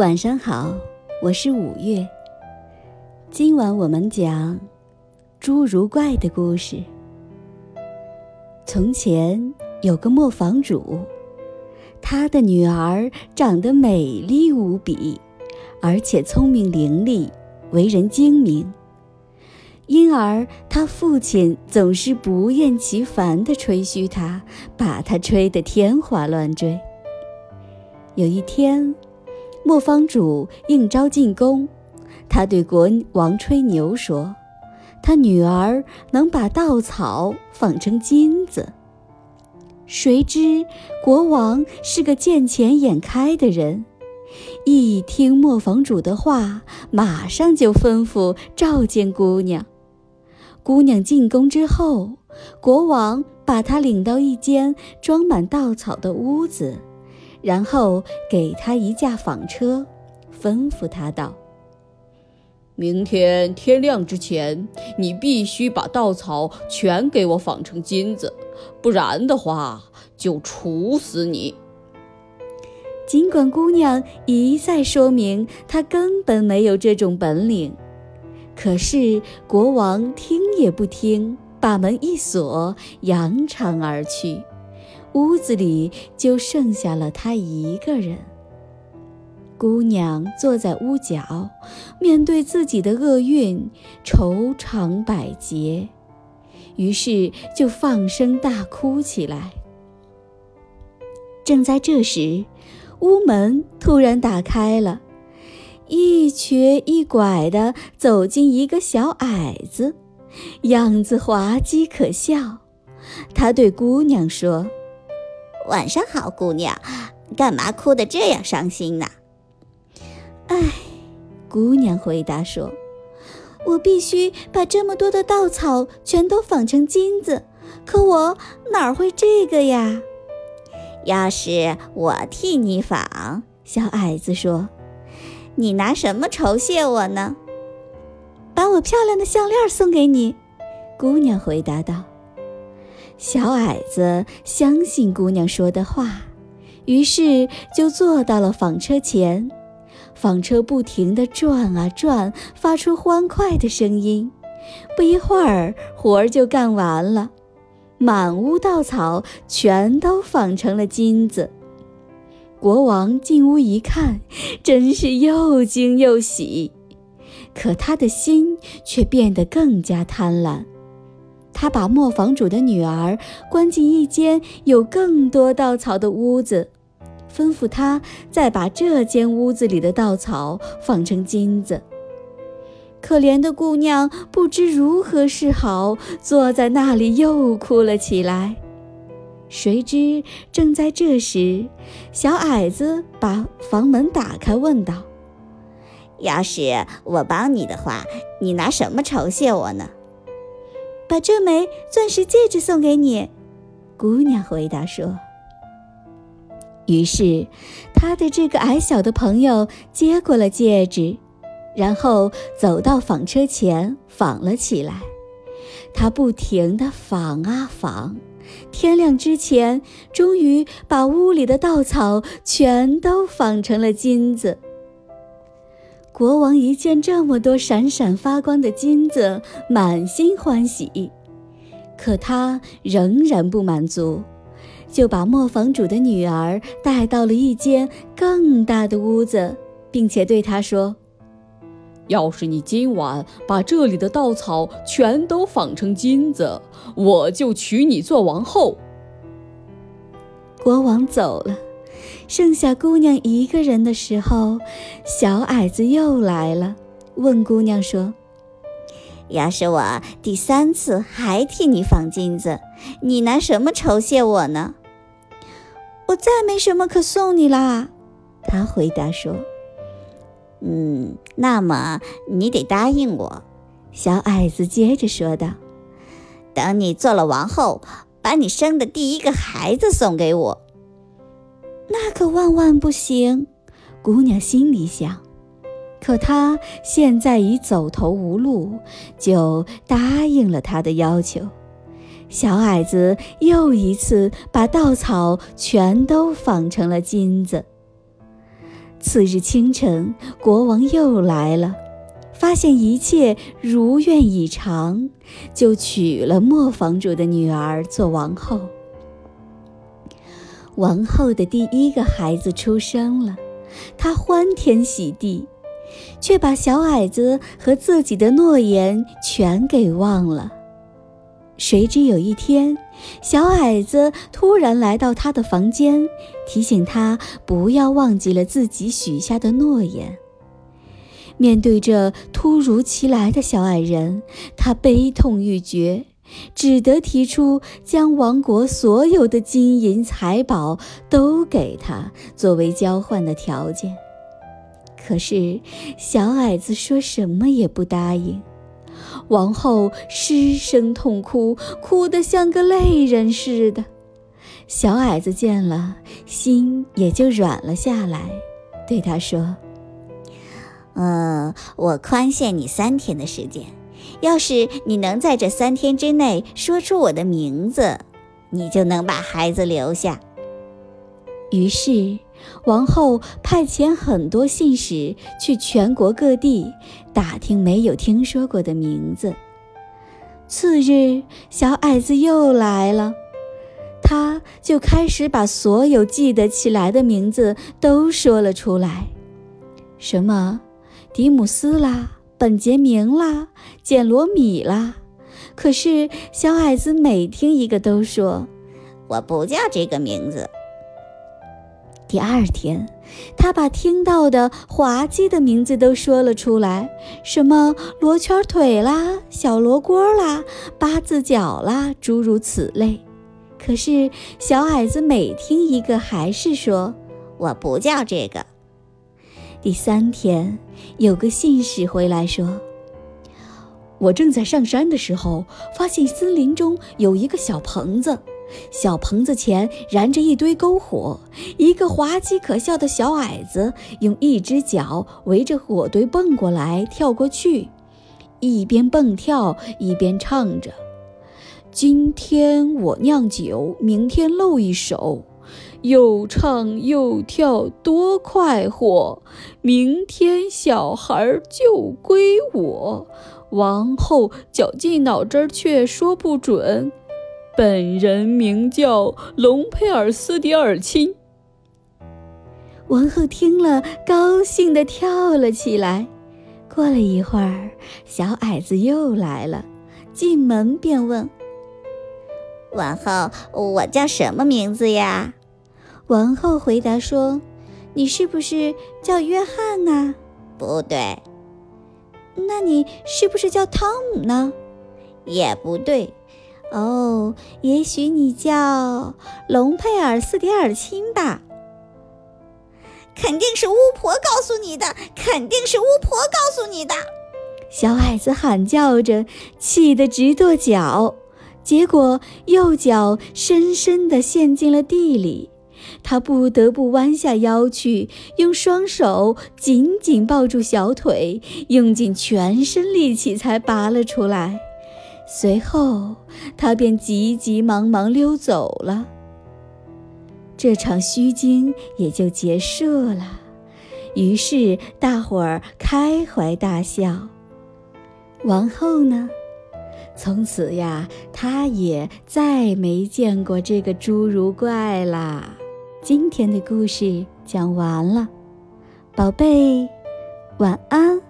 晚上好，我是五月。今晚我们讲侏儒怪的故事。从前有个磨坊主，他的女儿长得美丽无比，而且聪明伶俐，为人精明。因而他父亲总是不厌其烦地吹嘘她，把她吹得天花乱坠。有一天。磨坊主应召进宫，他对国王吹牛说：“他女儿能把稻草纺成金子。”谁知国王是个见钱眼开的人，一听磨坊主的话，马上就吩咐召见姑娘。姑娘进宫之后，国王把她领到一间装满稻草的屋子。然后给他一架纺车，吩咐他道：“明天天亮之前，你必须把稻草全给我纺成金子，不然的话就处死你。”尽管姑娘一再说明她根本没有这种本领，可是国王听也不听，把门一锁，扬长而去。屋子里就剩下了她一个人。姑娘坐在屋角，面对自己的厄运，愁肠百结，于是就放声大哭起来。正在这时，屋门突然打开了，一瘸一拐地走进一个小矮子，样子滑稽可笑。他对姑娘说。晚上好，姑娘，干嘛哭得这样伤心呢？唉，姑娘回答说：“我必须把这么多的稻草全都纺成金子，可我哪会这个呀？”要是我替你纺，小矮子说：“你拿什么酬谢我呢？”把我漂亮的项链送给你，姑娘回答道。小矮子相信姑娘说的话，于是就坐到了纺车前。纺车不停地转啊转，发出欢快的声音。不一会儿，活儿就干完了，满屋稻草全都纺成了金子。国王进屋一看，真是又惊又喜，可他的心却变得更加贪婪。他把磨坊主的女儿关进一间有更多稻草的屋子，吩咐她再把这间屋子里的稻草纺成金子。可怜的姑娘不知如何是好，坐在那里又哭了起来。谁知正在这时，小矮子把房门打开，问道：“要是我帮你的话，你拿什么酬谢我呢？”把这枚钻石戒指送给你，姑娘回答说。于是，她的这个矮小的朋友接过了戒指，然后走到纺车前纺了起来。他不停地纺啊纺，天亮之前，终于把屋里的稻草全都纺成了金子。国王一见这么多闪闪发光的金子，满心欢喜。可他仍然不满足，就把磨坊主的女儿带到了一间更大的屋子，并且对她说：“要是你今晚把这里的稻草全都纺成金子，我就娶你做王后。”国王走了。剩下姑娘一个人的时候，小矮子又来了，问姑娘说：“要是我第三次还替你纺金子，你拿什么酬谢我呢？”“我再没什么可送你啦。”他回答说。“嗯，那么你得答应我。”小矮子接着说道，“等你做了王后，把你生的第一个孩子送给我。”那可万万不行，姑娘心里想。可她现在已走投无路，就答应了他的要求。小矮子又一次把稻草全都纺成了金子。次日清晨，国王又来了，发现一切如愿以偿，就娶了磨坊主的女儿做王后。王后的第一个孩子出生了，她欢天喜地，却把小矮子和自己的诺言全给忘了。谁知有一天，小矮子突然来到他的房间，提醒他不要忘记了自己许下的诺言。面对这突如其来的小矮人，他悲痛欲绝，只得提出将王国所有的金银财宝都给他作为交换的条件。可是，小矮子说什么也不答应。王后失声痛哭，哭得像个泪人似的。小矮子见了，心也就软了下来，对他说：“嗯，我宽限你三天的时间，要是你能在这三天之内说出我的名字，你就能把孩子留下。”于是。王后派遣很多信使去全国各地打听没有听说过的名字。次日，小矮子又来了，他就开始把所有记得起来的名字都说了出来，什么迪姆斯啦、本杰明啦、简罗米啦。可是小矮子每听一个都说：“我不叫这个名字。”第二天，他把听到的滑稽的名字都说了出来，什么罗圈腿啦、小罗锅啦、八字脚啦，诸如此类。可是小矮子每听一个，还是说：“我不叫这个。”第三天，有个信使回来说：“我正在上山的时候，发现森林中有一个小棚子。”小棚子前燃着一堆篝火，一个滑稽可笑的小矮子用一只脚围着火堆蹦过来跳过去，一边蹦跳一边唱着：“今天我酿酒，明天露一手，又唱又跳多快活。明天小孩就归我，王后绞尽脑汁却说不准。”本人名叫隆佩尔斯迪尔钦。王后听了，高兴地跳了起来。过了一会儿，小矮子又来了，进门便问：“王后，我叫什么名字呀？”王后回答说：“你是不是叫约翰呢？”“不对。”“那你是不是叫汤姆呢？”“也不对。”哦，也许你叫龙佩尔斯迪尔钦吧？肯定是巫婆告诉你的，肯定是巫婆告诉你的！小矮子喊叫着，气得直跺脚，结果右脚深深地陷进了地里，他不得不弯下腰去，用双手紧紧抱住小腿，用尽全身力气才拔了出来。随后，他便急急忙忙溜走了。这场虚惊也就结束了。于是大伙儿开怀大笑。王后呢？从此呀，她也再没见过这个侏儒怪啦。今天的故事讲完了，宝贝，晚安。